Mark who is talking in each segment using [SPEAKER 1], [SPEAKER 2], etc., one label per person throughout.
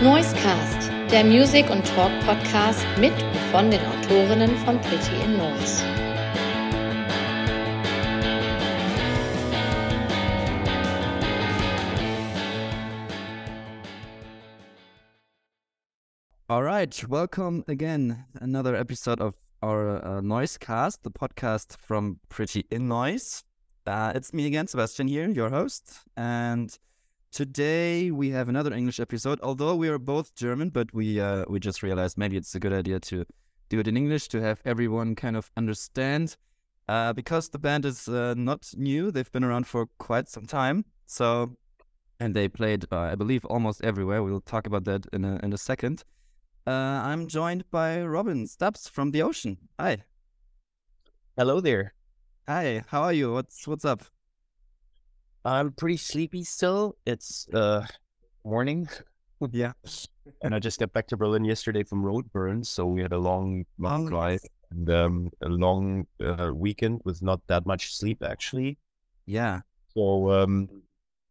[SPEAKER 1] Noisecast, der Music- und Talk-Podcast mit und von den Autorinnen von Pretty in Noise.
[SPEAKER 2] All right, welcome again. Another episode of our uh, Noisecast, the podcast from Pretty in Noise. Uh, it's me again, Sebastian here, your host, and today we have another English episode. Although we are both German, but we uh, we just realized maybe it's a good idea to do it in English to have everyone kind of understand. Uh, because the band is uh, not new, they've been around for quite some time. So, and they played, uh, I believe, almost everywhere. We'll talk about that in a in a second. Uh, I'm joined by Robin Staps from the Ocean. Hi.
[SPEAKER 3] Hello there.
[SPEAKER 2] Hi. How are you? What's what's up?
[SPEAKER 3] I'm pretty sleepy still. It's uh morning.
[SPEAKER 2] yeah.
[SPEAKER 3] And I just got back to Berlin yesterday from Roadburn, so we had a long, long
[SPEAKER 2] Oh,
[SPEAKER 3] drive and um, a long uh, weekend with not that much sleep actually.
[SPEAKER 2] Yeah.
[SPEAKER 3] So um,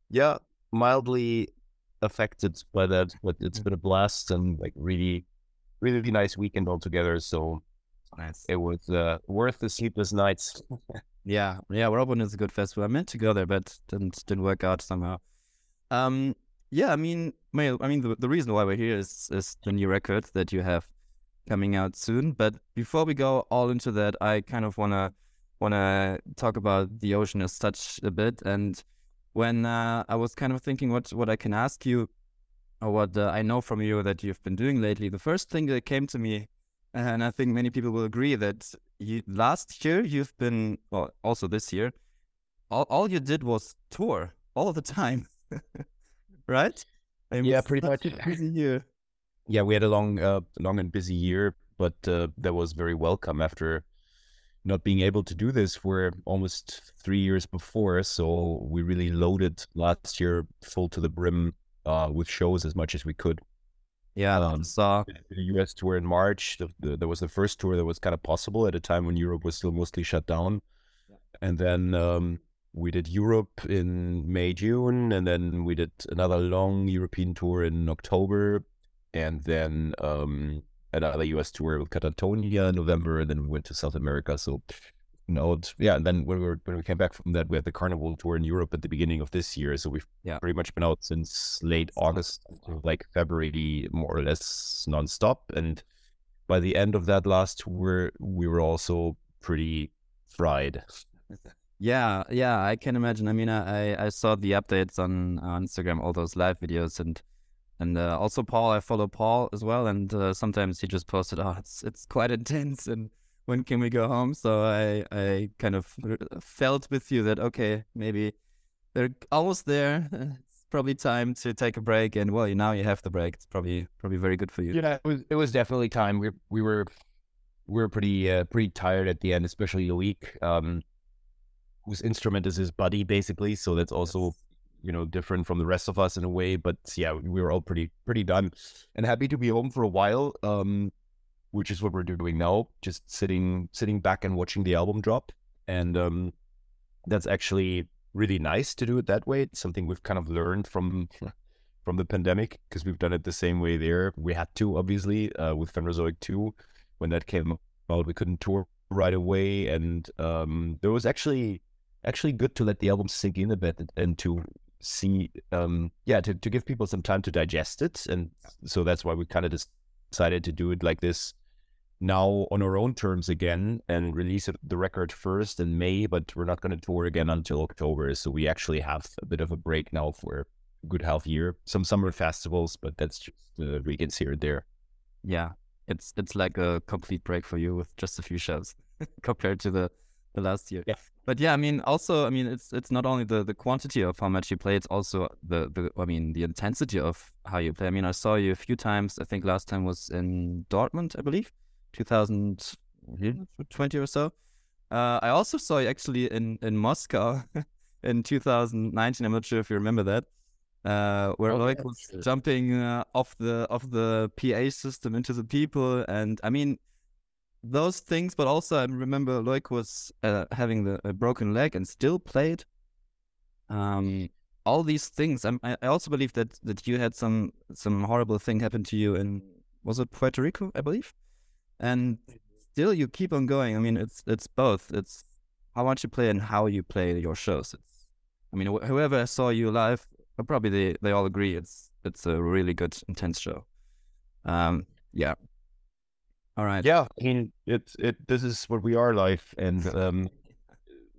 [SPEAKER 3] yeah, mildly affected by that, but it's been a blast and like really, really nice weekend altogether. So
[SPEAKER 2] Nice.
[SPEAKER 3] it was uh, worth the sleepless nights.
[SPEAKER 2] Yeah. Yeah. Roadburn is a good festival. I meant to go there, but didn't didn't work out somehow. Um. Yeah. I mean, well, I mean, the, the reason why we're here is is the new record that you have coming out soon. But before we go all into that, I kind of wanna wanna talk about the ocean as such a bit. And when uh, I was kind of thinking what what I can ask you, or what uh, I know from you that you've been doing lately, the first thing that came to me, and I think many people will agree that you last year you've been well, also this year, all all you did was tour all the time, right? I
[SPEAKER 3] Yeah, pretty much.
[SPEAKER 2] a busy year.
[SPEAKER 3] Yeah, we had a long, uh, long and busy year, but uh, that was very welcome after not being able to do this for almost three years before. So we really loaded last year full to the brim uh, with shows as much as we could.
[SPEAKER 2] Yeah,
[SPEAKER 3] Um,
[SPEAKER 2] saw.
[SPEAKER 3] The US tour in March. The, the, that was the first tour that was kind of possible at a time when Europe was still mostly shut down. And then um, we did Europe in May, June, and then we did another long European tour in October, and then um, another US tour with Katatonia in November, and then we went to South America. So, it- yeah, and then when we were, when we came back from that, we had the Carnival tour in Europe at the beginning of this year. So we've
[SPEAKER 2] Yeah.
[SPEAKER 3] pretty much been out since late August, like February, more or less nonstop. And by the end of that last tour, we were also pretty fried.
[SPEAKER 2] Yeah, yeah, I can imagine. I mean, I I I saw the updates on, on Instagram, all those live videos, and and uh, also Paul. I follow Paul as well, and uh, sometimes he just posted, "Oh, it's it's quite intense," and when can we go home? So I I kind of felt with you that okay, maybe they're almost there. It's probably time to take a break, and well, now you have the break. It's probably probably very good for you.
[SPEAKER 3] Yeah, it was it was definitely time. We we were we were pretty uh, pretty tired at the end, especially Loic, um, whose instrument is his buddy basically. So that's also you know different from the rest of us in a way. But yeah, we were all pretty pretty done and happy to be home for a while. Um, which is what we're doing now, just sitting sitting back and watching the album drop, and um, that's actually really nice to do it that way. It's something we've kind of learned from from the pandemic because we've done it the same way there. We had to obviously uh, with Phanerozoic 2 when that came out, we couldn't tour right away, and um, it was actually actually good to let the album sink in a bit and, to see um yeah to, to give people some time to digest it and so that's why we kind of decided to do it like this now on our own terms again and release the record first in May, but we're not going to tour again until October. So we actually have a bit of a break now for a good half year. Some summer festivals, but that's just uh, weekends here and there.
[SPEAKER 2] Yeah, it's it's like a complete break for you with just a few shows compared to the the last year.
[SPEAKER 3] Yeah.
[SPEAKER 2] But yeah, I mean, also, I mean, it's it's not only the the quantity of how much you play, it's also the the I mean, the intensity of how you play. I mean, I saw you a few times. I think last time was in Dortmund, I believe, 2020 or so. Uh, I also saw you actually in in Moscow in 2019. I'm not sure if you remember that. Uh, where
[SPEAKER 3] Oh,
[SPEAKER 2] Loic was
[SPEAKER 3] sure.
[SPEAKER 2] jumping uh, off the off the PA system into the people, and I mean, those things. But also, I remember Loic was uh, having the a broken leg and still played. Um, all these things. I'm, I also believe that that you had some some horrible thing happen to you in was it Puerto Rico, I believe, and still you keep on going. I mean, it's it's both. It's how much you play and how you play your shows. It's, I mean, wh- whoever saw you live, probably they, they all agree it's it's a really good, intense show. Um, yeah. All right.
[SPEAKER 3] Yeah, I mean, it it this is what we are life, and um,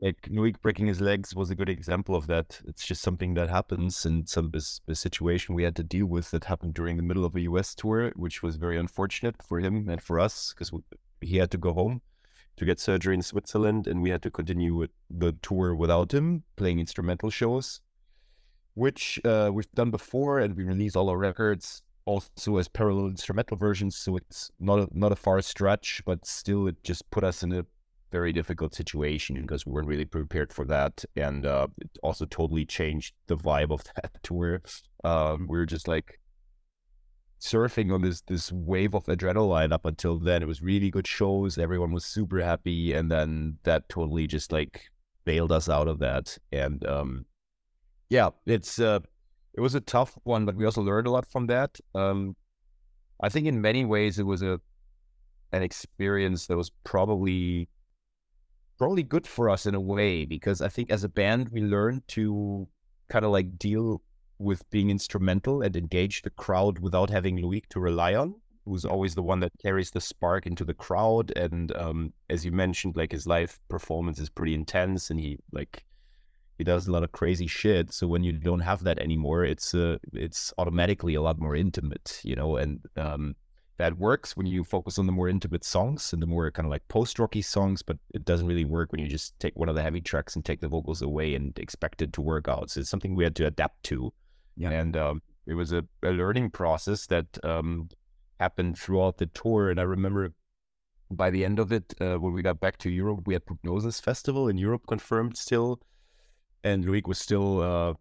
[SPEAKER 3] like Loic breaking his legs was a good example of that. It's just something that happens, and some this, this situation we had to deal with that happened during the middle of a US tour, which was very unfortunate for him and for us because he had to go home to get surgery in Switzerland, and we had to continue with the tour without him, playing instrumental shows, which uh, we've done before, and we release all our records also as parallel instrumental versions. So it's not a, not a far stretch, but still, it just put us in a very difficult situation because we weren't really prepared for that, and uh, it also totally changed the vibe of that tour. Um, we were just like surfing on this this wave of adrenaline up until then. It was really good shows. Everyone was super happy, and then that totally just like bailed us out of that. And um, yeah, it's uh, it was a tough one, but we also learned a lot from that. Um, I think in many ways it was a an experience that was probably probably good for us in a way because I think as a band we learned to kind of like deal with being instrumental and engage the crowd without having Loic to rely on, who's always the one that carries the spark into the crowd. And um, as you mentioned, like his live performance is pretty intense, and he like he does a lot of crazy shit. So when you don't have that anymore, it's uh, it's automatically a lot more intimate, you know, and um, that works when you focus on the more intimate songs and the more kind of like post rocky songs, but it doesn't really work when you just take one of the heavy tracks and take the vocals away and expect it to work out. So it's something we had to adapt to.
[SPEAKER 2] Yeah.
[SPEAKER 3] And um, it was a, a, learning process that um, happened throughout the tour. And I remember by the end of it, uh, when we got back to Europe, we had Prognosis Festival in Europe confirmed still. And Loic was still uh,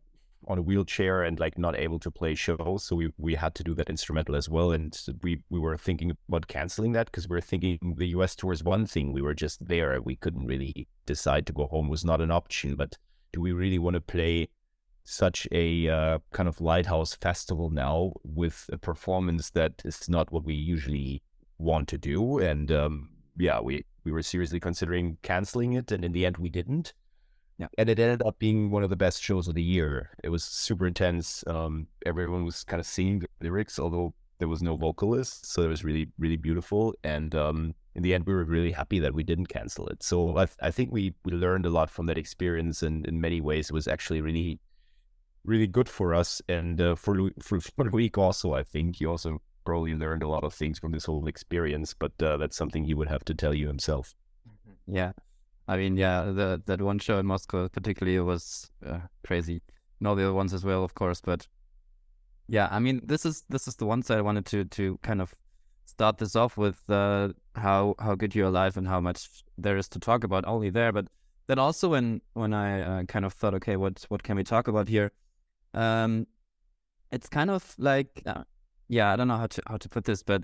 [SPEAKER 3] on a wheelchair and like not able to play shows. So we, we had to do that instrumental as well. And we, we were thinking about canceling that because we were thinking the US tour is one thing. We were just there. We couldn't really decide to go home was not an option. But do we really want to play such a uh, kind of lighthouse festival now with a performance that is not what we usually want to do. And um, yeah, we, we were seriously considering canceling it. And in the end, we didn't.
[SPEAKER 2] Yeah.
[SPEAKER 3] And it ended up being one of the best shows of the year. It was super intense. Um, everyone was kind of singing the lyrics, although there was no vocalist. So it was really, really beautiful. And um, in the end, we were really happy that we didn't cancel it. So I, I think we, we learned a lot from that experience. And in many ways, it was actually really really good for us and uh, for for for Loic also. I think he also probably learned a lot of things from this whole experience, but uh, that's something he would have to tell you himself.
[SPEAKER 2] Yeah, I mean, yeah, the that one show in Moscow particularly was uh, crazy. And all the other ones as well, of course. But yeah, I mean, this is this is the one side I wanted to to kind of start this off with uh, how how good you're alive and how much there is to talk about only there, but then also when when I uh, kind of thought, okay, what what can we talk about here? Um, it's kind of like, uh, yeah, I don't know how to how to put this, but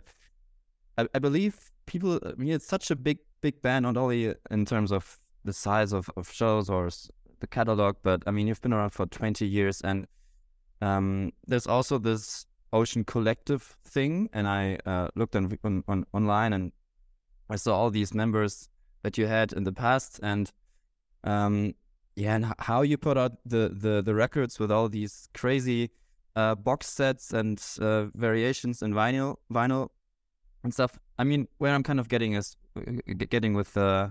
[SPEAKER 2] I, I believe people. I mean, it's such a big big band, not only in terms of the size of, of shows or the catalog, but I mean, you've been around for twenty years, and um, there's also this Ocean Collective thing, and I uh, looked on, on, on online and I saw all these members that you had in the past, and um, yeah, and how you put out the the the records with all these crazy uh, box sets and uh, variations in vinyl vinyl and stuff. I mean, where I'm kind of getting is getting with uh,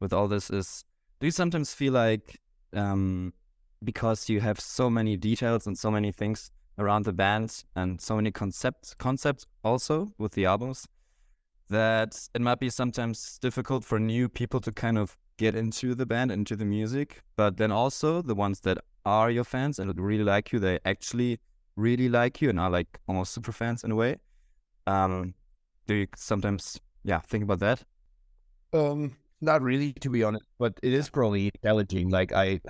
[SPEAKER 2] with all this is, do you sometimes feel like um, because you have so many details and so many things around the band and so many concepts concepts also with the albums that it might be sometimes difficult for new people to kind of get into the band, into the music, but then also the ones that are your fans and really like you, they actually really like you and are like almost super fans in a way. Um, do you sometimes, yeah, think about that?
[SPEAKER 3] Um, not really, to be honest, but it is probably challenging. Like I,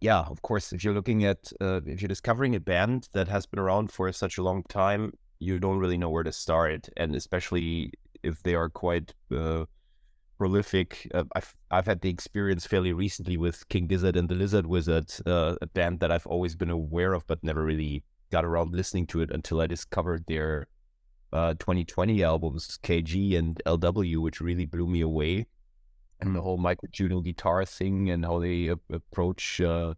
[SPEAKER 3] yeah, of course, if you're looking at, uh, if you're discovering a band that has been around for such a long time, you don't really know where to start, and especially if they are quite uh, prolific. Uh, I've I've had the experience fairly recently with King Gizzard and the Lizard Wizard, uh, a band that I've always been aware of, but never really got around listening to it until I discovered their uh, 2020 albums, KG and LW, which really blew me away. And the whole microtonal guitar thing and how they approach uh,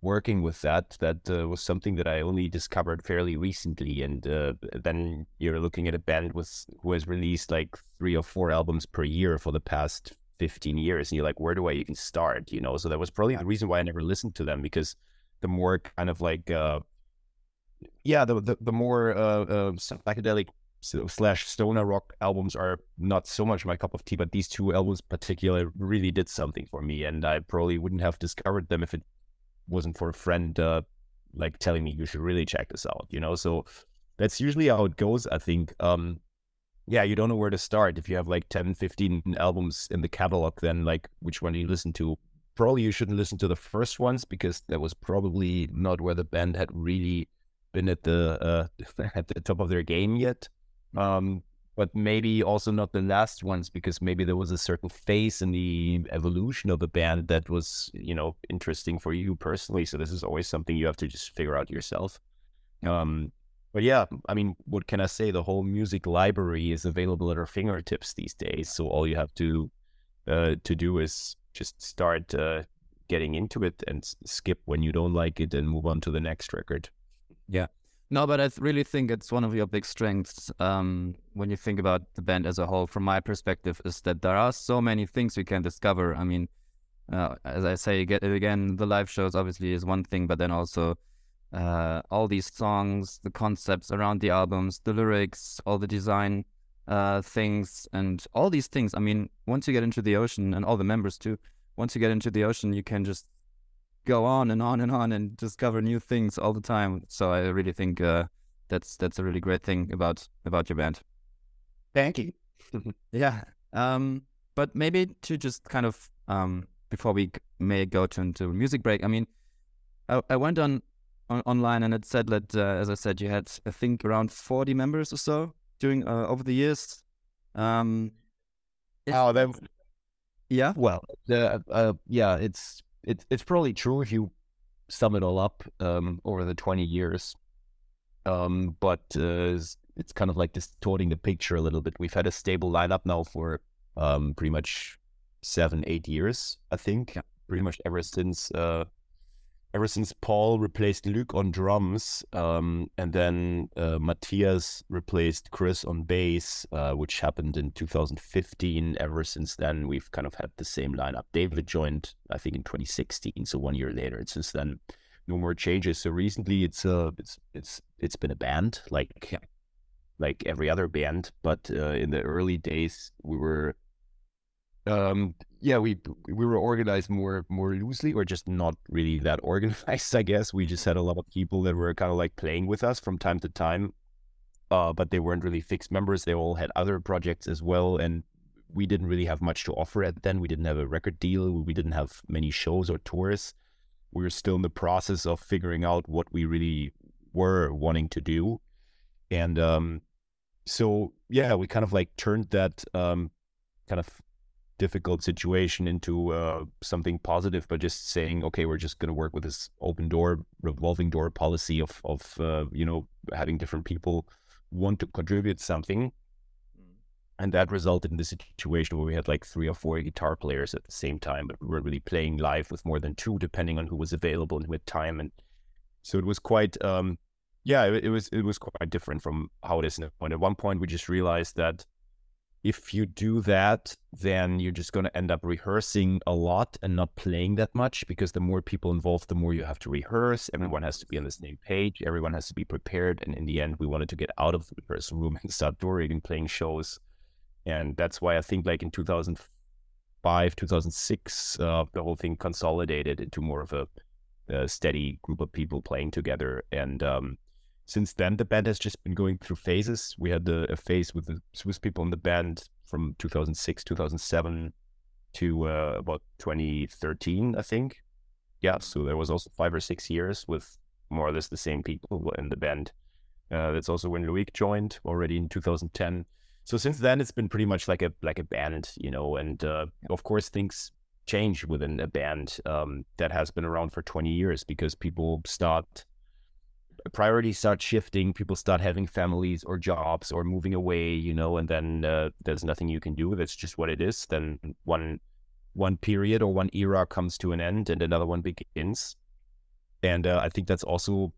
[SPEAKER 3] working with that, that uh, was something that I only discovered fairly recently. And uh, then you're looking at a band with who has released like three or four albums per year for the past 15 years. And you're like, where do I even start? You know, so that was probably the reason why I never listened to them because the more kind of like uh, yeah, the the, the more uh, uh, psychedelic slash stoner rock albums are not so much my cup of tea, but these two albums particularly really did something for me, and I probably wouldn't have discovered them if it wasn't for a friend uh, like telling me you should really check this out. You know, so that's usually how it goes. I think. Um, yeah, you don't know where to start. If you have like 10, 15 albums in the catalog, then like which one do you listen to? Probably you shouldn't listen to the first ones because that was probably not where the band had really been at the uh, at the top of their game yet. Um, but maybe also not the last ones because maybe there was a certain phase in the evolution of the band that was you know interesting for you personally. So this is always something you have to just figure out yourself. Um, but yeah, I mean, what can I say? The whole music library is available at our fingertips these days. So all you have to uh, to do is just start uh, getting into it and skip when you don't like it and move on to the next record.
[SPEAKER 2] Yeah. No, but I really think it's one of your big strengths um, when you think about the band as a whole. From my perspective, is that there are so many things you can discover. I mean, uh, as I say get again, the live shows obviously is one thing, but then also uh, all these songs, the concepts around the albums, the lyrics, all the design uh, things, and all these things. I mean, once you get into the ocean, and all the members too, once you get into the ocean, you can just go on and on and on and discover new things all the time. So I really think uh, that's that's a really great thing about about your band.
[SPEAKER 3] Thank you.
[SPEAKER 2] yeah. Um, but maybe to just kind of um, before we may go to into music break. I mean, I, I went on, on online and it said that uh, as I said, you had I think around forty members or so during uh, over the years. Um,
[SPEAKER 3] oh, that.
[SPEAKER 2] Yeah.
[SPEAKER 3] Well, the uh, yeah, it's it's it's probably true if you sum it all up um, over the 20 years. Um, but uh, it's kind of like distorting the picture a little bit. We've had a stable lineup now for um, pretty much seven, eight years, I think. Yeah. Pretty much ever since uh, ever since Paul replaced Luke on drums, um, and then uh, Matthias replaced Chris on bass, uh, which happened in 2015. Ever since then, we've kind of had the same lineup. David joined, I think, in 2016, so one year later. And since then, no more changes. So recently, it's uh, it's it's it's been a band like like every other band, but uh, in the early days, we were um yeah we we were organized more more loosely or just not really that organized i guess. We just had a lot of people that were kind of like playing with us from time to time uh but they weren't really fixed members. They all had other projects as well and we didn't really have much to offer at then. We didn't have a record deal. We didn't have many shows or tours. We were still in the process of figuring out what we really were wanting to do and um so yeah we kind of like turned that um kind of difficult situation into uh, something positive by just saying, okay, we're just going to work with this open door, revolving door policy of of uh, you know having different people want to contribute something, mm. and that resulted in the situation where we had like three or four guitar players at the same time, but we weren't really playing live with more than two, depending on who was available and with time, and so it was quite. Um, yeah, it, it was it was quite different from how it is now. And at one point, we just realized that if you do that, then you're just going to end up rehearsing a lot and not playing that much because the more people involved, the more you have to rehearse. Everyone has to be on the same page. Everyone has to be prepared. And in the end, we wanted to get out of the rehearsal room and start touring and playing shows. And that's why I think like in 2005, 2006, uh, the whole thing consolidated into more of a, a steady group of people playing together. And um, since then, the band has just been going through phases. We had the, a phase with the Swiss people in the band from 2006, 2007 to uh, about 2013, I think. Yeah, so there was also five or six years with more or less the same people in the band. Uh, that's also when Loic joined already in 2010. so since then it's been pretty much like a like a band, you know, and uh, of course things change within a band um, that has been around for 20 years because people start priorities start shifting people start having families or jobs or moving away you know and then uh, there's nothing you can do that's just what it is. Then one one period or one era comes to an end and another one begins. And uh, i think that's also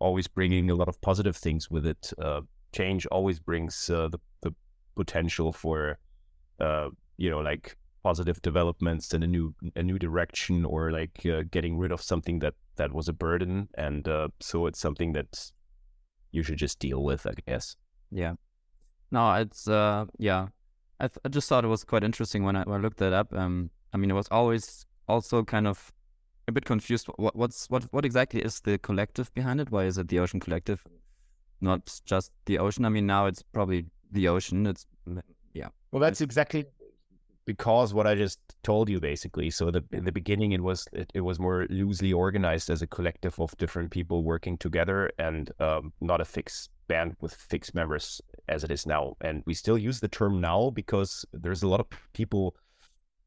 [SPEAKER 3] always bringing a lot of positive things with it. Uh, change always brings uh, the, the potential for uh, you know like positive developments and a new a new direction or like uh, getting rid of something that that was a burden and uh, so it's something that you should just deal with i guess.
[SPEAKER 2] Yeah. No it's uh yeah. I, th- I just thought it was quite interesting when I, when I looked that up um i mean it was always also kind of a bit confused what what's what what exactly is the collective behind it? Why is it the ocean collective not just the ocean? I mean now it's probably the ocean it's yeah
[SPEAKER 3] well that's exactly because what I just told you basically. So the, in the beginning, it was it, it, was more loosely organized as a collective of different people working together, and um, not a fixed band with fixed members as it is now. And we still use the term now because there's a lot of people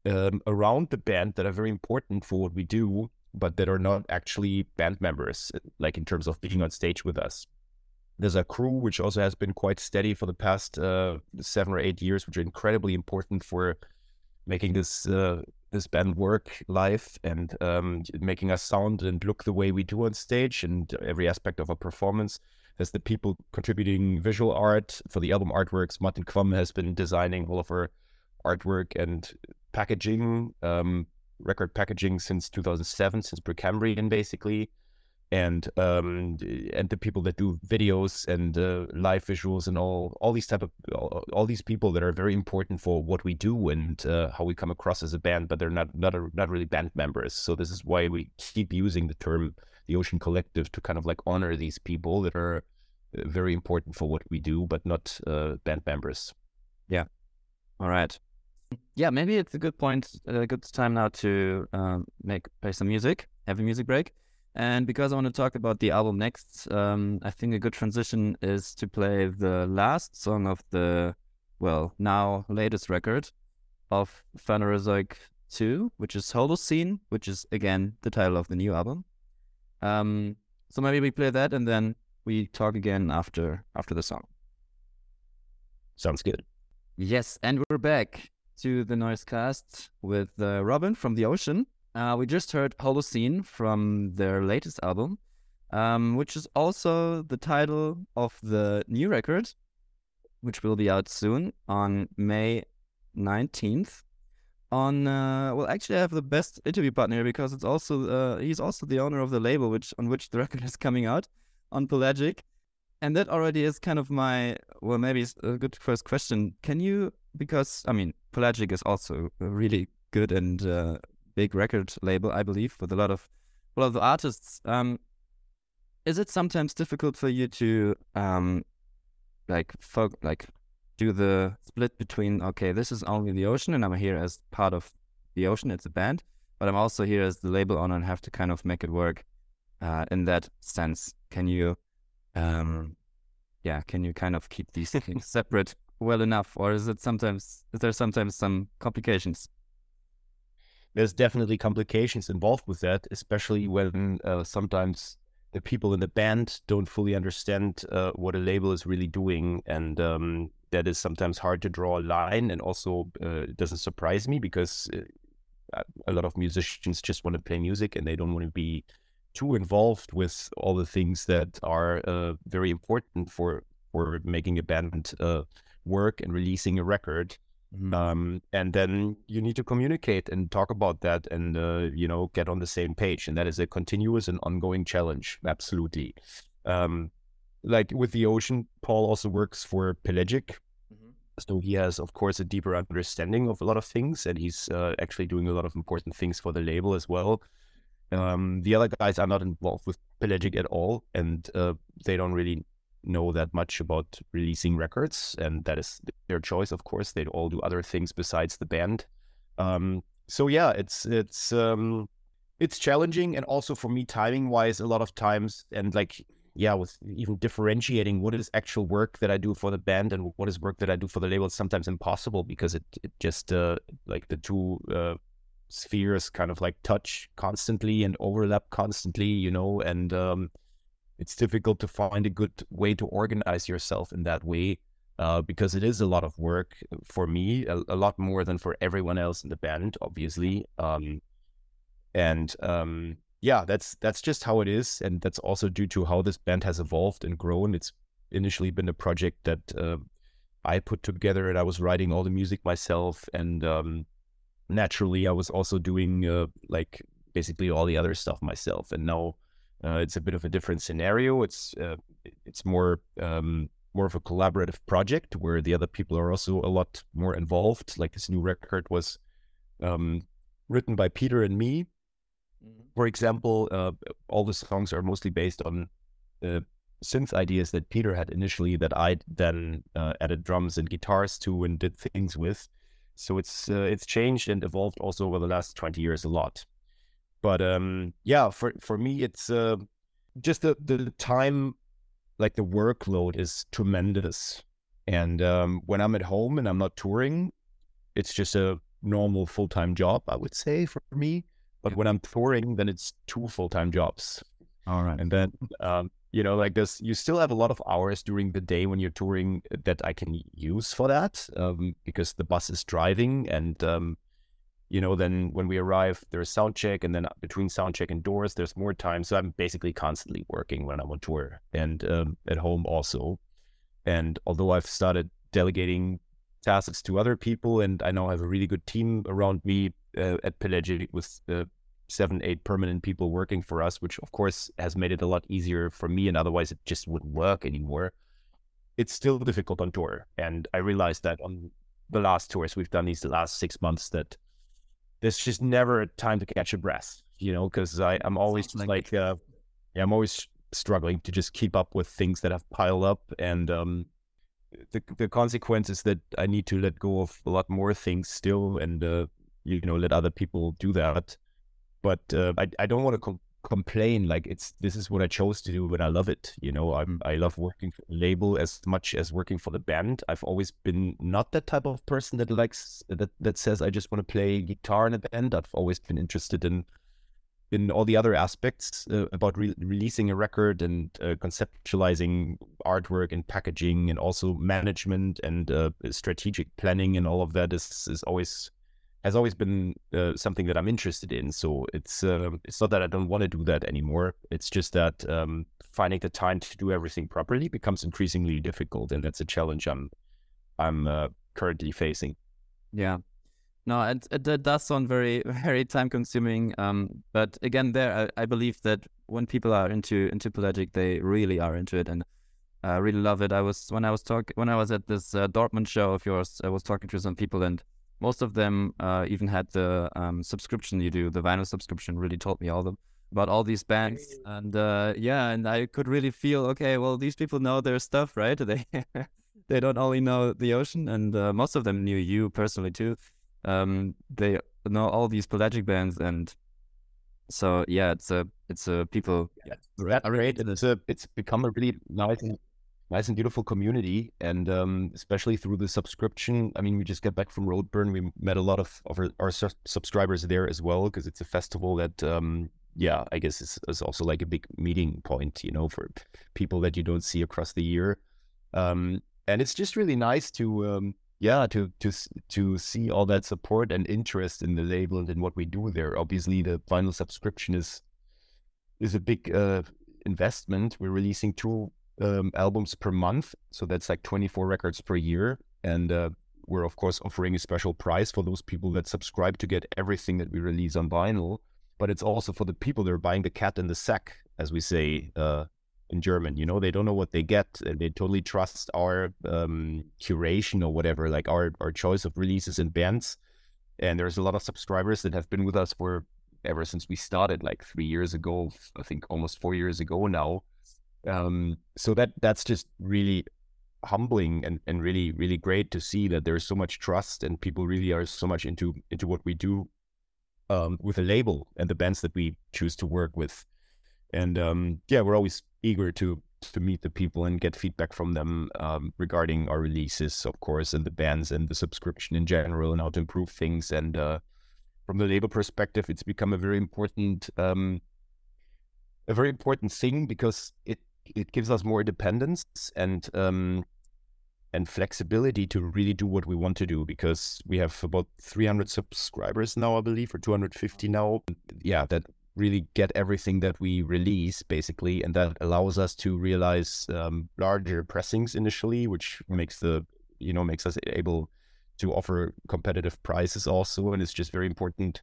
[SPEAKER 3] um, around the band that are very important for what we do, but that are not actually band members, like in terms of being on stage with us. There's a crew which also has been quite steady for the past uh, seven or eight years, which are incredibly important for making this uh, this band work live and um, making us sound and look the way we do on stage and every aspect of our performance. There's the people contributing visual art for the album artworks. Martin Kvamme has been designing all of our artwork and packaging, um, record packaging since 2007, since Precambrian basically and um, and the people that do videos and uh, live visuals and all all these type of all, all, these people that are very important for what we do and uh, how we come across as a band, but they're not not a, not really band members. So this is why we keep using the term the Ocean Collective to kind of like honor these people that are uh, very important for what we do, but not uh, band members.
[SPEAKER 2] Yeah. All right. Yeah, maybe it's a good point, a good time now to um, make play some music, have a music break. And because I want to talk about the album next, um, I think a good transition is to play the last song of the, well, now latest record of Phanerozoic 2, which is Holocene, which is again the title of the new album. Um, so maybe we play that and then we talk again after after the song.
[SPEAKER 3] Sounds good.
[SPEAKER 2] Yes, and we're back to the Noisecast with uh, Robin from the Ocean. Uh, we just heard Holocene from their latest album, um, which is also the title of the new record, which will be out soon on May 19th. On uh, well, actually, I have the best interview partner here because it's also uh, he's also the owner of the label which on which the record is coming out on Pelagic, and that already is kind of my well, maybe it's a good first question. Can you because I mean Pelagic is also really good and uh, big record label, I believe, with a lot of a lot of artists. Um, is it sometimes difficult for you to um, like folk like do the split between okay, this is only the ocean, and I'm here as part of the ocean. It's a band, but I'm also here as the label owner and have to kind of make it work uh, in that sense. Can you, um, yeah, can you kind of keep these things separate well enough, or is it sometimes is there sometimes some complications?
[SPEAKER 3] There's definitely complications involved with that, especially when uh, sometimes the people in the band don't fully understand uh, what a label is really doing, and um, that is sometimes hard to draw a line. And also, uh, it doesn't surprise me because uh, a lot of musicians just want to play music and they don't want to be too involved with all the things that are uh, very important for for making a band uh, work and releasing a record. Mm-hmm. Um, and then you need to communicate and talk about that and, uh, you know, get on the same page. And that is a continuous and ongoing challenge. Absolutely. Um, like with the ocean, Paul also works for Pelagic. Mm-hmm. So he has, of course, a deeper understanding of a lot of things. And he's uh, actually doing a lot of important things for the label as well. Um, the other guys are not involved with Pelagic at all. And uh, they don't really know that much about releasing records, and that is their choice, of course. They all do other things besides the band. Um, so yeah, it's it's um, it's challenging, and also for me, timing wise, a lot of times, and like yeah, with even differentiating what is actual work that I do for the band and what is work that I do for the label is sometimes impossible because it, it just uh, like the two uh, spheres kind of like touch constantly and overlap constantly, you know, and um, it's difficult to find a good way to organize yourself in that way uh, because it is a lot of work for me, a, a, lot more than for everyone else in the band, obviously. Um, and um, yeah, that's that's just how it is, and that's also due to how this band has evolved and grown. It's initially been a project that uh, I put together, and I was writing all the music myself, and um, naturally, I was also doing uh, like basically all the other stuff myself. And now uh, it's a bit of a different scenario. It's uh, it's more um, more of a collaborative project where the other people are also a lot more involved. Like this new record was um, written by Peter and me. Mm-hmm. For example, uh, all the songs are mostly based on uh, synth ideas that Peter had initially that I then uh, added drums and guitars to and did things with. So it's uh, it's changed and evolved also over the last twenty years a lot. But um, yeah, for for me, it's uh, just the the time like the workload is tremendous. And um, when I'm at home and I'm not touring, it's just a normal full time job, I would say for me. But when I'm touring, then it's two full time jobs.
[SPEAKER 2] All right.
[SPEAKER 3] And then, um, you know, like this, you still have a lot of hours during the day when you're touring that I can use for that um, because the bus is driving and um, you know, then when we arrive, there's sound check, and then between sound check and doors, there's more time. So I'm basically constantly working when I'm on tour and um, at home also. And although I've started delegating tasks to other people, and I now have a really good team around me uh, at Pelagic with uh, seven, eight permanent people working for us, which of course has made it a lot easier for me. And otherwise, it just wouldn't work anymore. It's still difficult on tour, and I realized that on the last tours we've done these last six months that there's just never a time to catch a breath, you know, because I'm always like, like uh, yeah, I'm always struggling to just keep up with things that have piled up. And um, the, the consequence is that I need to let go of a lot more things still and, uh, you know, let other people do that. But uh, I, I don't want to com- complain like it's this is what I chose to do but I love it. You know, I'm I love working for the label as much as working for the band. I've always been not that type of person that likes that that says I just want to play guitar in a band. I've always been interested in in all the other aspects uh, about re- releasing a record and uh, conceptualizing artwork and packaging and also management and uh, strategic planning and all of that is is always has always been uh, something that I'm interested in. So it's uh, it's not that I don't want to do that anymore. It's just that um, finding the time to do everything properly becomes increasingly difficult, and that's a challenge I'm I'm uh, currently facing.
[SPEAKER 2] Yeah. No, it, it, does sound very, very time consuming. Um, but again, there, I, I, believe that when people are into into Pelagic, they really are into it and uh, really love it. I was when I was talk when I was at this uh, Dortmund show of yours, I was talking to some people and most of them uh, even had the um, subscription you do, the vinyl subscription. Really told me all them about all these bands, and uh, yeah, and I could really feel okay. Well, these people know their stuff, right? They they don't only know the ocean, and uh, most of them knew you personally too. Um, they know all these pelagic bands, and so yeah, it's a it's a people.
[SPEAKER 3] Yeah. It's it's become a really nice nice and beautiful community, and um, especially through the subscription. I mean, we just got back from Roadburn. We met a lot of, of our, our su- subscribers there as well because it's a festival that, um, yeah, I guess is, is also like a big meeting point, you know, for people that you don't see across the year. Um, and it's just really nice to, um, yeah, to to to see all that support and interest in the label and in what we do there. Obviously, the vinyl subscription is is a big uh, investment. We're releasing two um, albums per month. So that's like 24 records per year. And uh, we're, of course, offering a special price for those people that subscribe to get everything that we release on vinyl. But it's also for the people that are buying the cat in the sack, as we say uh, in German. You know, they don't know what they get and they totally trust our um, curation or whatever, like our, our choice of releases and bands. And there's a lot of subscribers that have been with us for ever since we started, like three years ago, I think almost four years ago now um, so that that's just really humbling and, and really really great to see that there's so much trust and people really are so much into into what we do um, with a label and the bands that we choose to work with and um, yeah we're always eager to to meet the people and get feedback from them um, regarding our releases, of course, and the bands and the subscription in general, and how to improve things. And uh, from the label perspective, it's become a very important, um, a very important thing because it it gives us more independence and um, and flexibility to really do what we want to do because we have about 300 subscribers now, I believe, or 250 now. Yeah, that really get everything that we release basically, and that allows us to realize um, larger pressings initially, which makes the you know makes us able to offer competitive prices also, and it's just very important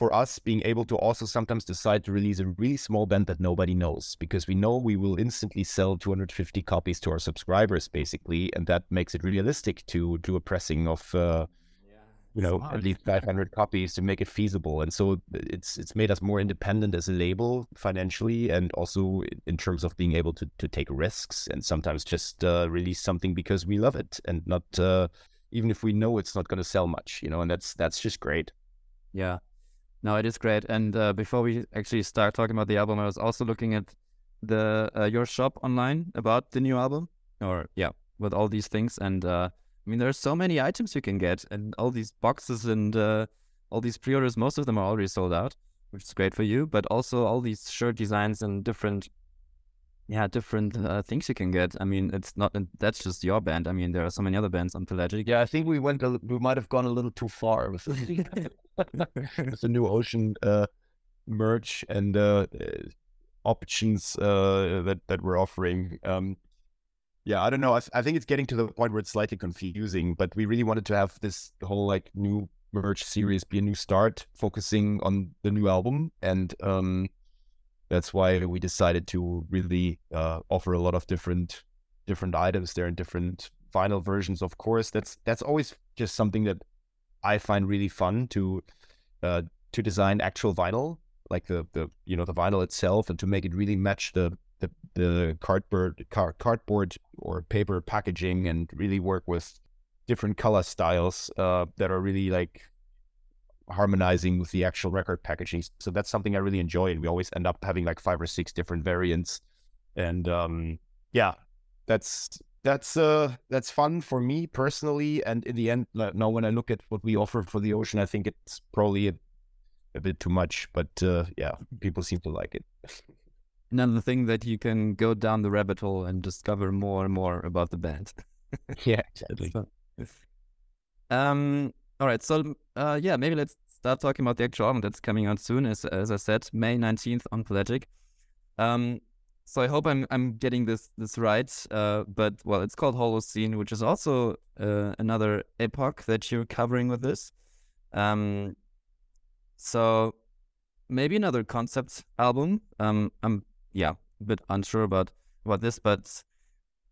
[SPEAKER 3] for us being able to also sometimes decide to release a really small band that nobody knows because we know we will instantly sell 250 copies to our subscribers basically and that makes it realistic to do a pressing of uh, you know Smart. at least 500 copies to make it feasible. And so it's it's made us more independent as a label financially and also in terms of being able to to take risks and sometimes just uh, release something because we love it and not uh, even if we know it's not going to sell much you know and that's that's just great.
[SPEAKER 2] Yeah no, it is great. And uh, before we actually start talking about the album, I was also looking at the uh, your shop online about the new album, or yeah, with all these things. And uh, I mean, there's so many items you can get, and all these boxes and uh, all these pre-orders. Most of them are already sold out, which is great for you. But also all these shirt designs and different, yeah, different uh, things you can get. I mean, it's not that's just your band. I mean, there are so many other bands on Pelagic.
[SPEAKER 3] Yeah, I think we went. A, we might have gone a little too far with the new Ocean uh, merch and uh, options uh, that that we're offering. Um, yeah, I don't know. I, I think it's getting to the point where it's slightly confusing, but we really wanted to have this whole like new merch series be a new start, focusing on the new album, and um, that's why we decided to really uh, offer a lot of different different items there and different final versions. Of course, that's that's always just something that I find really fun to uh, to design actual vinyl, like the the you know the vinyl itself, and to make it really match the the, the cardboard car, cardboard or paper packaging, and really work with different color styles uh, that are really like harmonizing with the actual record packaging. So that's something I really enjoy, and we always end up having like five or six different variants. And um, yeah, that's that's uh that's fun for me personally and in the end now when i look at what we offer for the ocean i think it's probably a, a bit too much but uh yeah people seem to like it
[SPEAKER 2] another thing that you can go down the rabbit hole and discover more and more about the band
[SPEAKER 3] yeah exactly
[SPEAKER 2] um all right so uh yeah maybe let's start talking about the actual album that's coming out soon as as i said may 19th on pelagic um so I hope I'm I'm getting this this right. Uh, but well, it's called Holocene, which is also uh, another epoch that you're covering with this. Um, so maybe another concept album. Um, I'm yeah a bit unsure about about this, but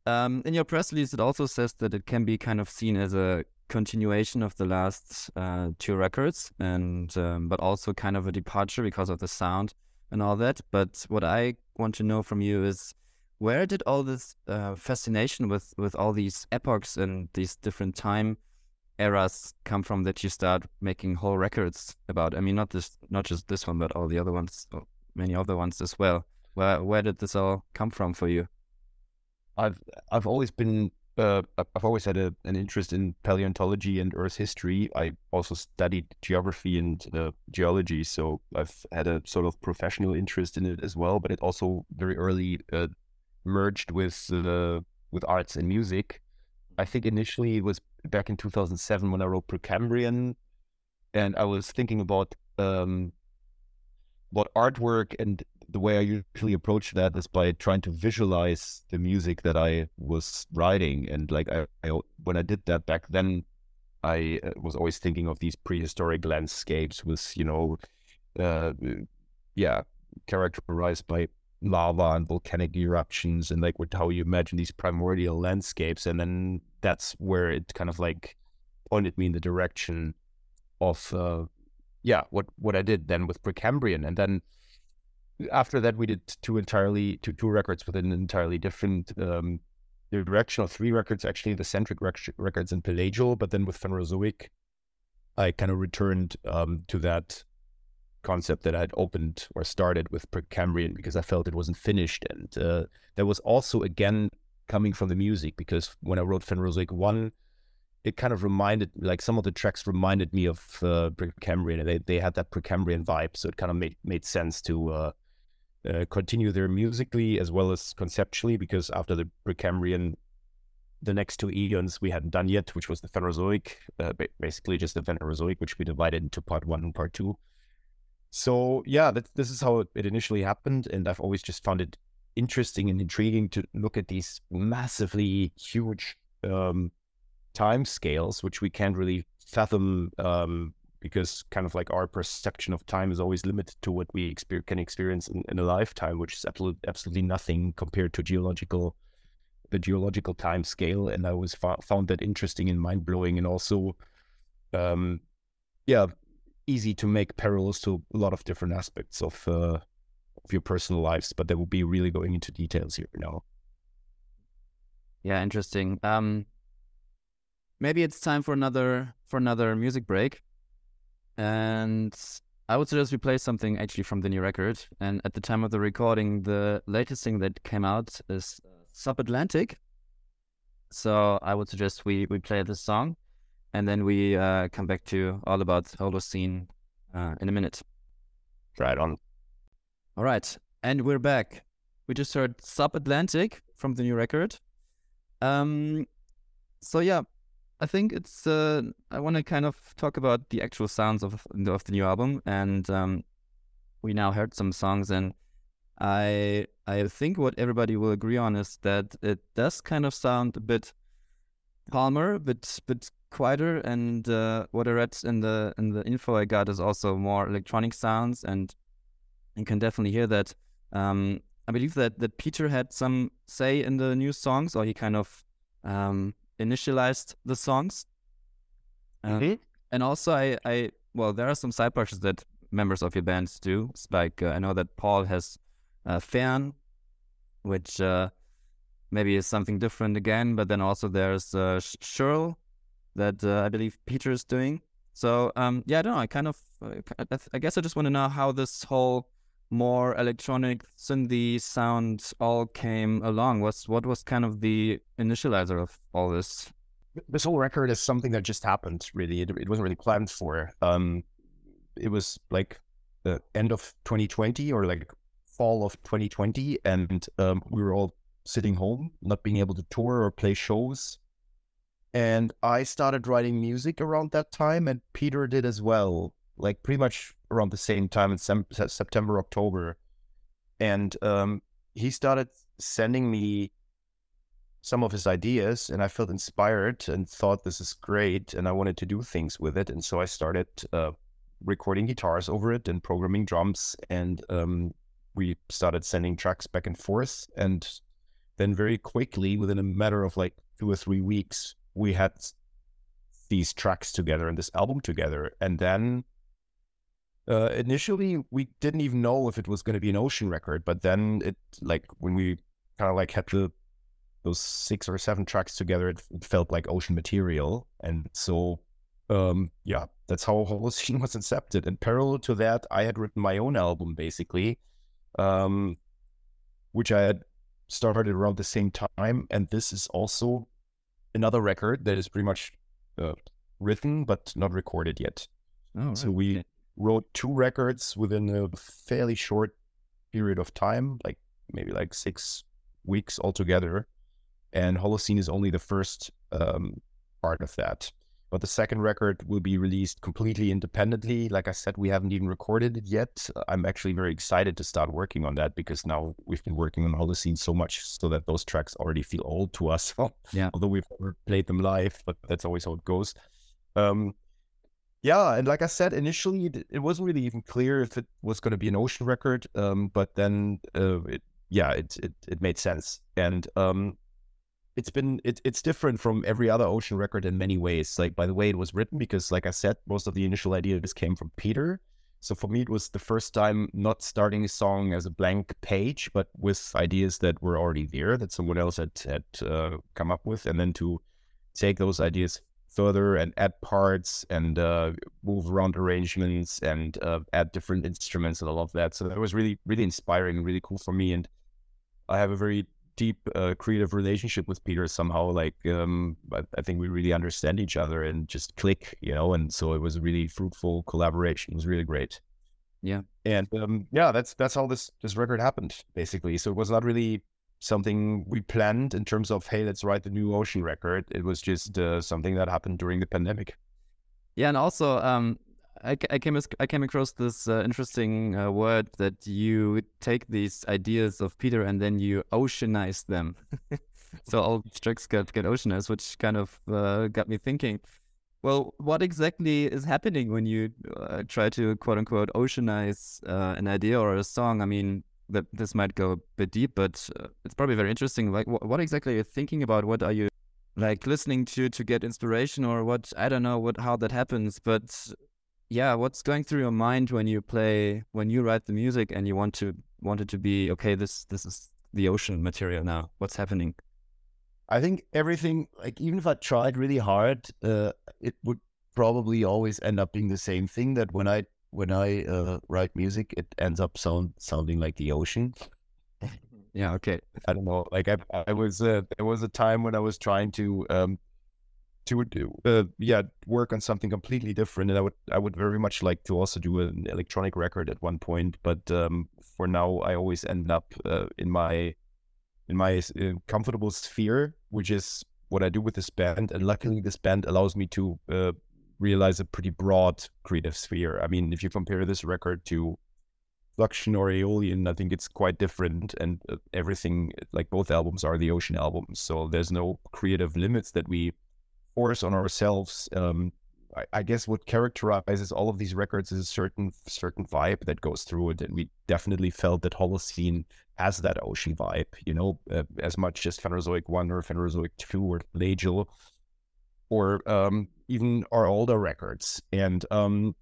[SPEAKER 2] um, in your press release, it also says that it can be kind of seen as a continuation of the last uh, two records, and um, but also kind of a departure because of the sound and all that. But what I want to know from you is where did all this uh, fascination with with all these epochs and these different time eras come from that you start making whole records about? I mean, not this, not just this one, but all the other ones, many other ones as well. Where where did this all come from for you?
[SPEAKER 3] I've I've always been uh, I've always had a, an interest in paleontology and Earth history. I also studied geography and uh, geology, so I've had a sort of professional interest in it as well. But it also very early uh, merged with uh, with arts and music. I think initially it was back in 2007 when I wrote Precambrian, and I was thinking about um, artwork and the way I usually approach that is by trying to visualize the music that I was writing. And like I, I when I did that back then, I uh, was always thinking of these prehistoric landscapes with, you know, uh, yeah, characterized by lava and volcanic eruptions and like with how you imagine these primordial landscapes. And then that's where it kind of like pointed me in the direction of, uh, yeah, what, what I did then with Precambrian. And then after that, we did two entirely two two records with an entirely different um, direction, or three records actually, the centric rec- records in Pelagial, but then with Phanerozoic, I kind of returned um, to that concept that I had opened or started with Precambrian because I felt it wasn't finished. And uh, that was also, again, coming from the music because when I wrote Phanerozoic 1, it kind of reminded, like some of the tracks reminded me of uh, Precambrian. They, they had that Precambrian vibe. So it kind of made, made sense to uh, uh, continue there musically as well as conceptually because after the Precambrian the next two eons we hadn't done yet, which was the Phanerozoic, uh, basically just the Phanerozoic, which we divided into part one and part two. So yeah, that, this is how it initially happened, and I've always just found it interesting and intriguing to look at these massively huge um, time scales, which we can't really fathom um, because kind of like our perception of time is always limited to what we exper- can experience in, in, a lifetime, which is absolutely absolutely nothing compared to geological the geological time scale, and I was found that interesting and mind blowing, and also, um, yeah, easy to make parallels to a lot of different aspects of uh, of your personal lives. But that would be really going into details here now.
[SPEAKER 2] Yeah, interesting. Um, maybe it's time for another for another music break, and I would suggest we play something actually from the new record. And at the time of the recording, the latest thing that came out is Subatlantic. So I would suggest we we play this song, and then we uh, come back to all about Holocene uh, in a minute.
[SPEAKER 3] Right on.
[SPEAKER 2] All right, and we're back. We just heard Subatlantic from the new record. Um, so yeah, I think it's. Uh, I want to kind of talk about the actual sounds of of the new album, and um, we now heard some songs, and I I think what everybody will agree on is that it does kind of sound a bit calmer, a bit bit quieter, and uh, what I read in the in the info I got is also more electronic sounds, and you can definitely hear that. Um, I believe that that Peter had some say in the new songs, or he kind of um, initialized the songs. Uh, mm-hmm. And also, I, I well, there are some side projects that members of your bands do. It's like uh, I know that Paul has uh, Fern, which uh, maybe is something different again. But then also there's uh, Shrvl that uh, I believe Peter is doing. So um, yeah, I don't know. I kind of, uh, I guess I just want to know how this whole more electronic synthy sounds all came along. What's what was kind of the initializer of all this?
[SPEAKER 3] This whole record is something that just happened. Really, it, it wasn't really planned for. Um, it was like the end of 2020 or like fall of 2020, and um, we were all sitting home, not being able to tour or play shows. And I started writing music around that time, and Peter did as well, like pretty much around the same time in sem- September, October. And um, he started sending me some of his ideas, and I felt inspired and thought this is great, and I wanted to do things with it. And so I started uh, recording guitars over it and programming drums and um, we started sending tracks back and forth. And then very quickly, within a matter of like two or three weeks, we had these tracks together and this album together. And then uh, initially, we didn't even know if it was going to be an ocean record. But then it, like, when we kind of like had the those six or seven tracks together, it, it felt like ocean material. And so, um, yeah, that's how Holocene was incepted. And parallel to that, I had written my own album basically um, which I had started around the same time. And this is also another record that is pretty much uh, written but not recorded yet. Oh, right. So we wrote two records within a fairly short period of time, like maybe like six weeks altogether. And Holocene is only the first um, part of that. But the second record will be released completely independently. Like I said, we haven't even recorded it yet. I'm actually very excited to start working on that because now we've been working on Holocene so much so that those tracks already feel old to us. yeah. Although we've played them live, but that's always how it goes. Um, yeah, and like I said, initially it, it, wasn't really even clear if it was going to be an ocean record. Um, but then, uh, it, yeah, it, it it made sense, and um, it's been it, it's different from every other ocean record in many ways like by the way it was written because like i said most of the initial ideas came from peter so for me it was the first time not starting a song as a blank page but with ideas that were already there that someone else had had uh, come up with and then to take those ideas further and add parts and uh, move around arrangements and uh, add different instruments and all of that. So that was really, really inspiring and really cool for me. And I have a very deep uh, creative relationship with Peter somehow. Like, um, I, I, think we really understand each other and just click, you know. And so it was a really fruitful collaboration. It was really great.
[SPEAKER 2] Yeah,
[SPEAKER 3] and um, yeah, that's that's how this this record happened basically. So it was not really something we planned in terms of hey, let's write the new Ocean record. It was just uh, something that happened during the pandemic.
[SPEAKER 2] Yeah, and also um, I, I came I came across this uh, interesting uh, word that you take these ideas of Peter and then you oceanize them. so all tracks get get oceanized, which kind of uh, got me thinking. Well, what exactly is happening when you uh, try to quote unquote oceanize uh, an idea or a song? I mean, that this might go a bit deep, but uh, it's probably very interesting. Like, wh what exactly are you thinking about? What are you like listening to to get inspiration, or what? I don't know what how that happens, but yeah, what's going through your mind when you play when you write the music and you want to want it to be okay? This this is the ocean material now. What's happening?
[SPEAKER 3] I think everything, like even if I tried really hard, uh, it would probably always end up being the same thing. That when I when I uh, write music, it ends up sound sounding like the ocean.
[SPEAKER 2] yeah. Okay.
[SPEAKER 3] I don't know. Like I, I was uh, there was a time when I was trying to um, to do uh, yeah work on something completely different and i would i would very much like to also do an electronic record at one point but um, for now i always end up uh, in my in my uh, comfortable sphere which is what i do with this band and luckily this band allows me to uh, realize a pretty broad creative sphere i mean if you compare this record to Fluxion or Aeolian, I think it's quite different, and uh, everything like both albums are the Ocean albums, so there's no creative limits that we force on ourselves. Um, I, I, guess what characterizes all of these records is a certain certain vibe that goes through it, and we definitely felt that Holocene has that ocean vibe. You know, uh, as much as Phanerozoic One or Phanerozoic Two or Pelagial, or um, even our older records. And um,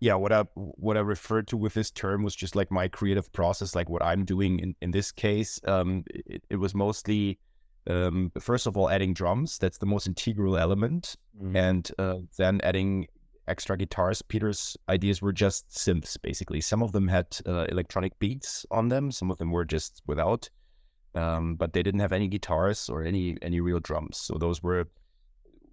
[SPEAKER 3] yeah, what I what I referred to with this term was just like my creative process, like what I'm doing in in this case. Um, it, it was mostly um, first of all, adding drums. That's the most integral element. Mm. And uh, then adding extra guitars. Peter's ideas were just synths, basically. Some of them had uh, electronic beats on them. Some of them were just without. Um, but they didn't have any guitars or any any real drums. So those were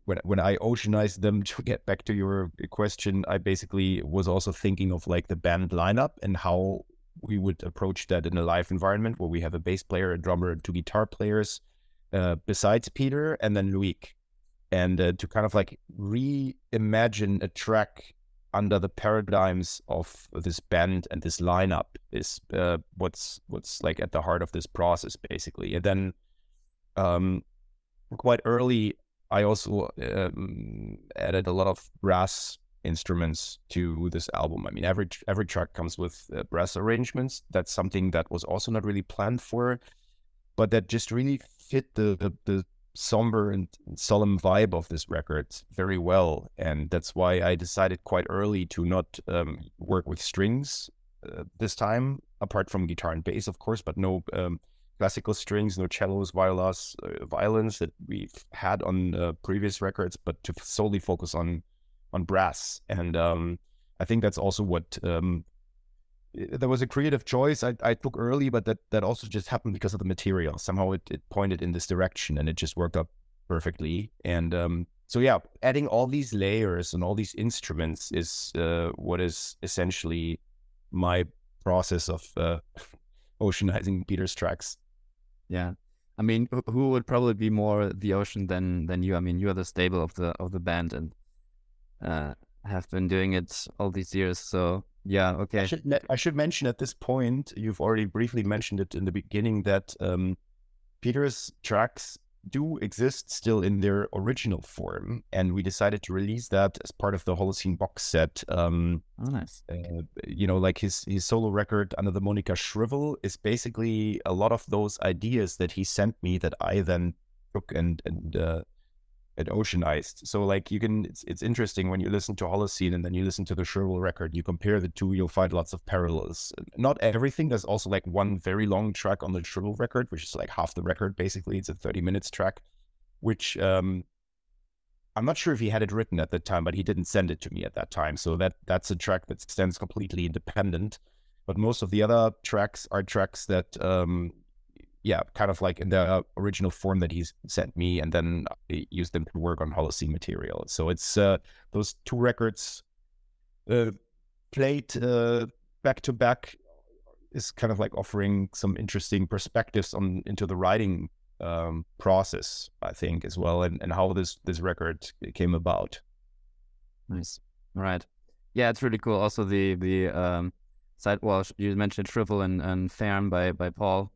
[SPEAKER 3] when when I oceanized them. To get back to your question, I basically was also thinking of like the band lineup and how we would approach that in a live environment where we have a bass player, a drummer, two guitar players, uh, besides Peter and then Loic, and uh, to kind of like reimagine a track under the paradigms of this band and this lineup is uh, what's what's like at the heart of this process basically. And then um, quite early, I also um, added a lot of brass instruments to this album. I mean, every every track comes with uh, brass arrangements. That's something that was also not really planned for, but that just really fit the, the, the somber and solemn vibe of this record very well. And that's why I decided quite early to not um, work with strings uh, this time, apart from guitar and bass, of course, but no um, classical strings, no cellos, violas, uh, violins that we've had on uh, previous records, but to solely focus on on brass. And um, I think that's also what um, there was a creative choice I, I took early, but that, that also just happened because of the material. Somehow it, it pointed in this direction and it just worked out perfectly. And um, so, yeah, adding all these layers and all these instruments is uh, what is essentially my process of uh, oceanizing Peter's tracks.
[SPEAKER 2] Yeah. I mean, who would probably be more the ocean than than you? I mean, you are the stable of the of the band and uh, have been doing it all these years. So yeah, okay.
[SPEAKER 3] I should, I should mention at this point, you've already briefly mentioned it in the beginning that um, Peter's tracks do exist still in their original form, and we decided to release that as part of the Holocene box set. Um,
[SPEAKER 2] oh, nice.
[SPEAKER 3] Uh, you know, like his his solo record under the moniker Shrvl is basically a lot of those ideas that he sent me that I then took and and uh, at Oceanized. So like you can, it's, it's interesting when you listen to Holocene and then you listen to the Shrvl record, you compare the two, you'll find lots of parallels. Not everything. There's also like one very long track on the Shrvl record, which is like half the record basically. It's a 30 minutes track, which um, I'm not sure if he had it written at that time, but he didn't send it to me at that time. So that that's a track that stands completely independent. But most of the other tracks are tracks that, um, yeah, kind of like in the original form that he's sent me, and then I used them to work on Holocene material. So it's uh, those two records uh, played uh, back to back is kind of like offering some interesting perspectives on into the writing um, process, I think, as well, and, and how this this record came about.
[SPEAKER 2] Nice, right? Yeah, it's really cool. Also, the the um, side. Well, you mentioned Shrvl and and Farm by by Paul.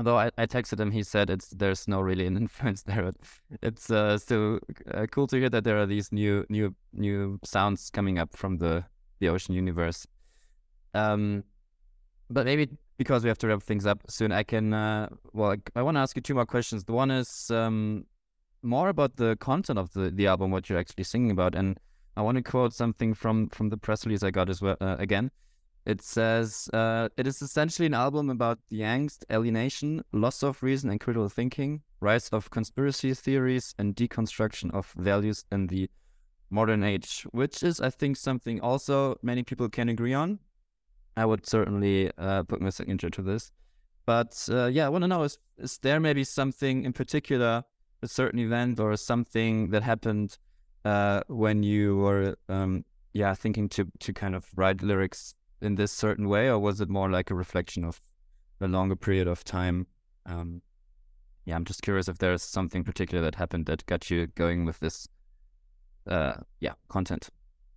[SPEAKER 2] Although I, I texted him, he said it's there's no really an influence there. It's uh, still uh, cool to hear that there are these new new new sounds coming up from the the ocean universe. Um, but maybe because we have to wrap things up soon, I can. Uh, well, I, I want to ask you two more questions. The one is um, more about the content of the the album, what you're actually singing about, and I want to quote something from from the press release I got as well. Uh, again, it says uh, it is essentially an album about the angst, alienation, loss of reason, and critical thinking, rise of conspiracy theories, and deconstruction of values in the modern age, which is, I think, something also many people can agree on. I would certainly uh, put my signature to this. But uh, yeah, I want to know is, is there maybe something in particular, a certain event or something that happened uh, when you were, um, yeah, thinking to, to kind of write lyrics in this certain way, or was it more like a reflection of a longer period of time? Um, yeah, I'm just curious if there's something particular that happened that got you going with this, uh, yeah, content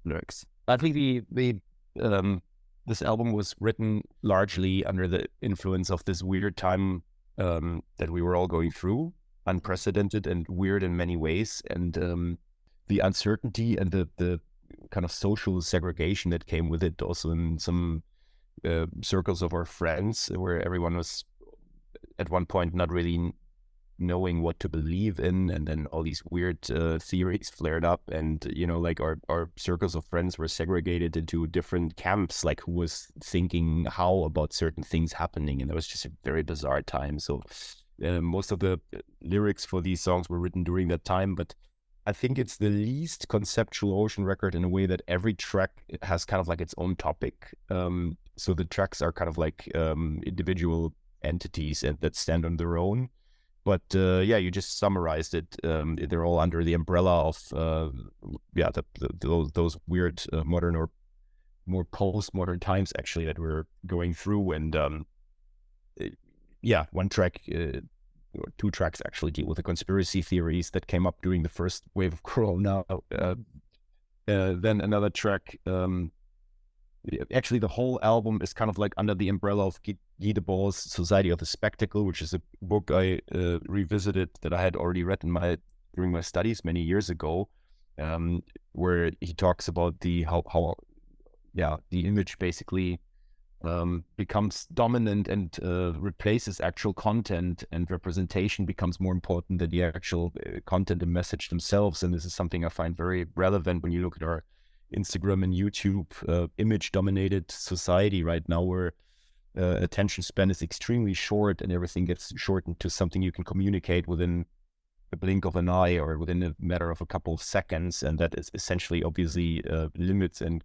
[SPEAKER 2] lyrics.
[SPEAKER 3] I think the the um, this album was written largely under the influence of this weird time um, that we were all going through, unprecedented and weird in many ways, and um, the uncertainty and the the kind of social segregation that came with it. Also, in some uh, circles of our friends, where everyone was at one point not really knowing what to believe in and then all these weird uh, theories flared up and you know like our, our circles of friends were segregated into different camps like who was thinking how about certain things happening and it was just a very bizarre time so uh, most of the uh, lyrics for these songs were written during that time but i think it's the least conceptual ocean record in a way that every track has kind of like its own topic um, so the tracks are kind of like um, individual entities and that stand on their own but uh, yeah, you just summarized it. Um, they're all under the umbrella of uh, yeah, the, the, those those weird uh, modern or more post-modern times actually that we're going through. And um, eh, yeah, one track, uh, or two tracks actually deal with the conspiracy theories that came up during the first wave of Corona. Uh, uh, then another track um, actually the whole album is kind of like under the umbrella of Guy, Debord's Society of the Spectacle, which is a book I uh, revisited that I had already read in my during my studies many years ago, um, where he talks about the how how yeah the image basically um, becomes dominant and uh, replaces actual content, and representation becomes more important than the actual uh, content and message themselves. And this is something I find very relevant when you look at our Instagram and YouTube uh, image dominated society right now where uh, attention span is extremely short and everything gets shortened to something you can communicate within a blink of an eye or within a matter of a couple of seconds and that is essentially obviously uh, limits and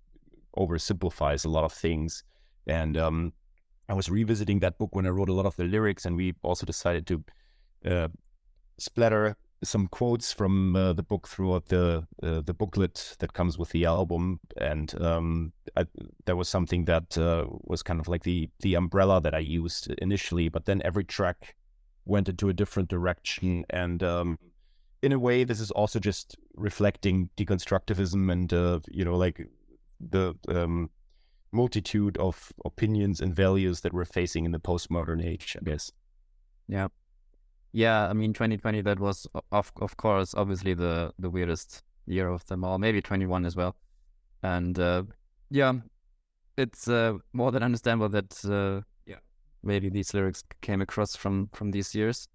[SPEAKER 3] oversimplifies a lot of things and um, i was revisiting that book when i wrote a lot of the lyrics and we also decided to uh, splatter some quotes from uh, the book throughout the uh, the booklet that comes with the album, and um, I, that was something that uh, was kind of like the the umbrella that I used initially. But then every track went into a different direction, and um, in a way, this is also just reflecting deconstructivism and uh, you know like the um, multitude of opinions and values that we're facing in the postmodern age. I guess.
[SPEAKER 2] Yeah. Yeah, I mean, 2020 that was of of course obviously the the weirdest year of them all. Maybe 21 as well, and uh, yeah, it's uh, more than understandable that uh, yeah maybe these lyrics came across from from these years.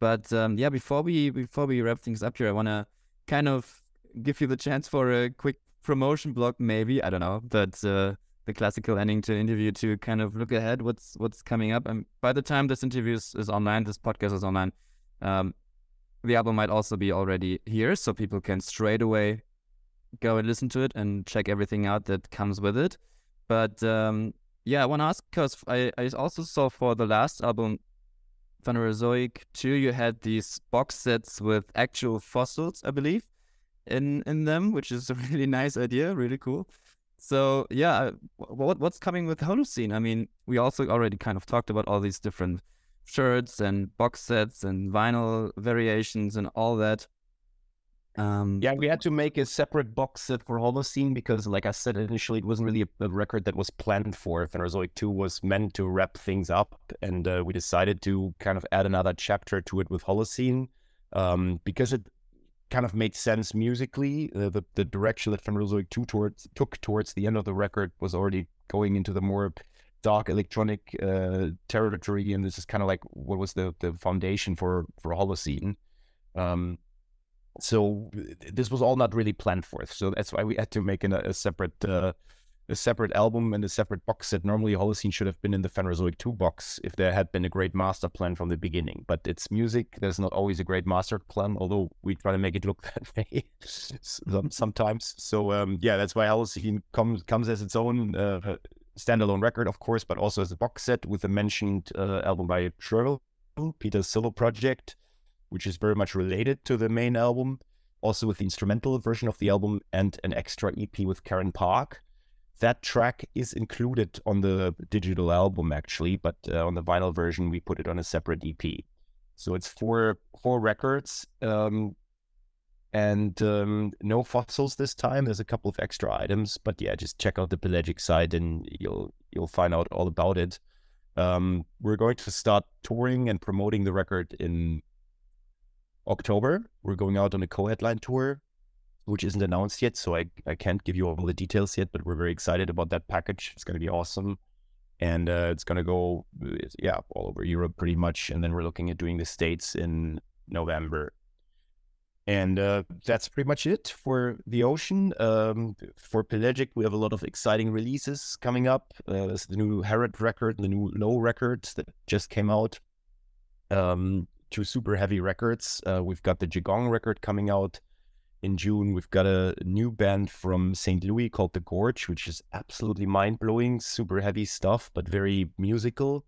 [SPEAKER 2] But um, yeah, before we before we wrap things up here, I want to kind of give you the chance for a quick promotion block, maybe I don't know, but uh, the classical ending to interview to kind of look ahead what's what's coming up. And by the time this interview is, is online, this podcast is online, um, the album might also be already here, so people can straight away go and listen to it and check everything out that comes with it. But um, yeah, I want to ask because I, I also saw for the last album, Phanerozoic 2, you had these box sets with actual fossils, I believe, in in them, which is a really nice idea, really cool. So yeah, what what's coming with Holocene? I mean, we also already kind of talked about all these different shirts and box sets and vinyl variations and all that.
[SPEAKER 3] Um, yeah, we had to make a separate box set for Holocene because, like I said initially, it wasn't really a, a record that was planned for. Phanerozoic 2 was meant to wrap things up, and uh, we decided to kind of add another chapter to it with Holocene um, because it kind of made sense musically. The, the direction that Phanerozoic 2 towards, took towards the end of the record was already going into the more dark electronic uh, territory, and this is kind of like what was the, the foundation for, for Holocene. Um, so this was all not really planned for. So that's why we had to make an, a separate uh, a separate album and a separate box set. Normally, Holocene should have been in the Phanerozoic 2 box if there had been a great master plan from the beginning. But it's music. There's not always a great master plan, although we try to make it look that way sometimes. So um, yeah, that's why Holocene comes comes as its own uh, standalone record, of course, but also as a box set with a mentioned uh, album by Shrvl, Peter's solo project which is very much related to the main album, also with the instrumental version of the album and an extra EP with Karin Park. That track is included on the digital album actually, but uh, on the vinyl version we put it on a separate EP. So it's four four records, um, and um, no fossils this time. There's a couple of extra items, but yeah, just check out the Pelagic site and you'll you'll find out all about it. Um, we're going to start touring and promoting the record in October. We're going out on a co-headline tour, which isn't announced yet, so I, I can't give you all the details yet, but we're very excited about that package. It's going to be awesome. And uh, it's going to go, yeah, all over Europe pretty much. And then we're looking at doing the States in November. And uh, that's pretty much it for the ocean. Um, for Pelagic, we have a lot of exciting releases coming up. Uh, there's the new Herod record, the new Low records that just came out. Um, two super heavy records. Uh, we've got the Jigong record coming out in June. We've got a new band from St. Louis called The Gorge, which is absolutely mind blowing, super heavy stuff, but very musical.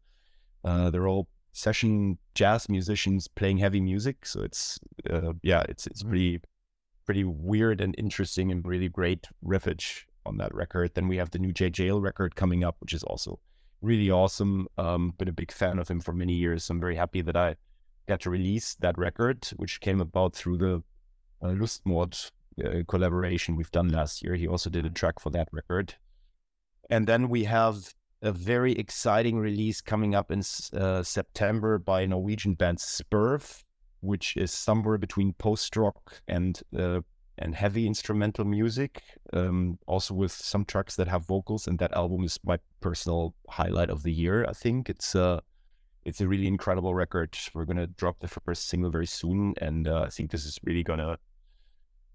[SPEAKER 3] Uh, they're all session jazz musicians playing heavy music, so it's uh, yeah, it's it's mm-hmm. pretty pretty weird and interesting and really great riffage on that record. Then we have the new J Jail record coming up, which is also really awesome. Um, been a big fan of him for many years. So I'm very happy that I got to release that record, which came about through the uh, Lustmord uh, collaboration we've done last year. He also did a track for that record. And then we have a very exciting release coming up in uh, September by Norwegian band Spurv, which is somewhere between post rock and uh, and heavy instrumental music, um, also with some tracks that have vocals. And that album is my personal highlight of the year. I think it's uh, it's a really incredible record. We're gonna drop the first single very soon, and uh, I think this is really gonna.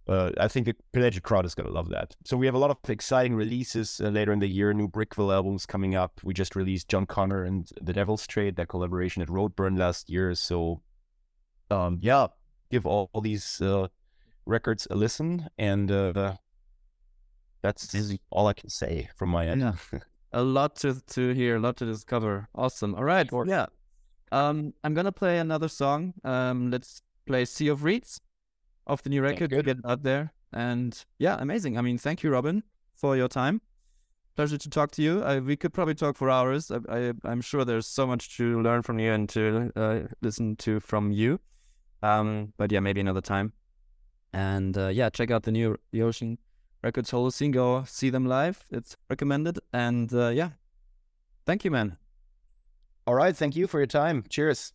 [SPEAKER 3] Uh, I think the Pelagic crowd is gonna love that. So we have a lot of exciting releases uh, later in the year. New Briqueville albums coming up. We just released John Connor and The Devil's Trade, that collaboration at Roadburn last year. So, um, yeah, give all, all these uh, records a listen, and uh, that's all I can say from my end.
[SPEAKER 2] Yeah. a lot to to hear, a lot to discover. Awesome. All right. Yeah. Um, I'm gonna play another song. Um, let's play "Sea of Reeds" of the new record to get it out there. And yeah, amazing. I mean, thank you, Robin, for your time. Pleasure to talk to you. I, we could probably talk for hours. I, I, am sure there's so much to learn from you and to uh, listen to from you. Um, but yeah, maybe another time. And uh, yeah, check out the new The Ocean Records Holocene. Go see them live. It's recommended. And uh, yeah, thank you, man.
[SPEAKER 3] All right. Thank you for your time. Cheers.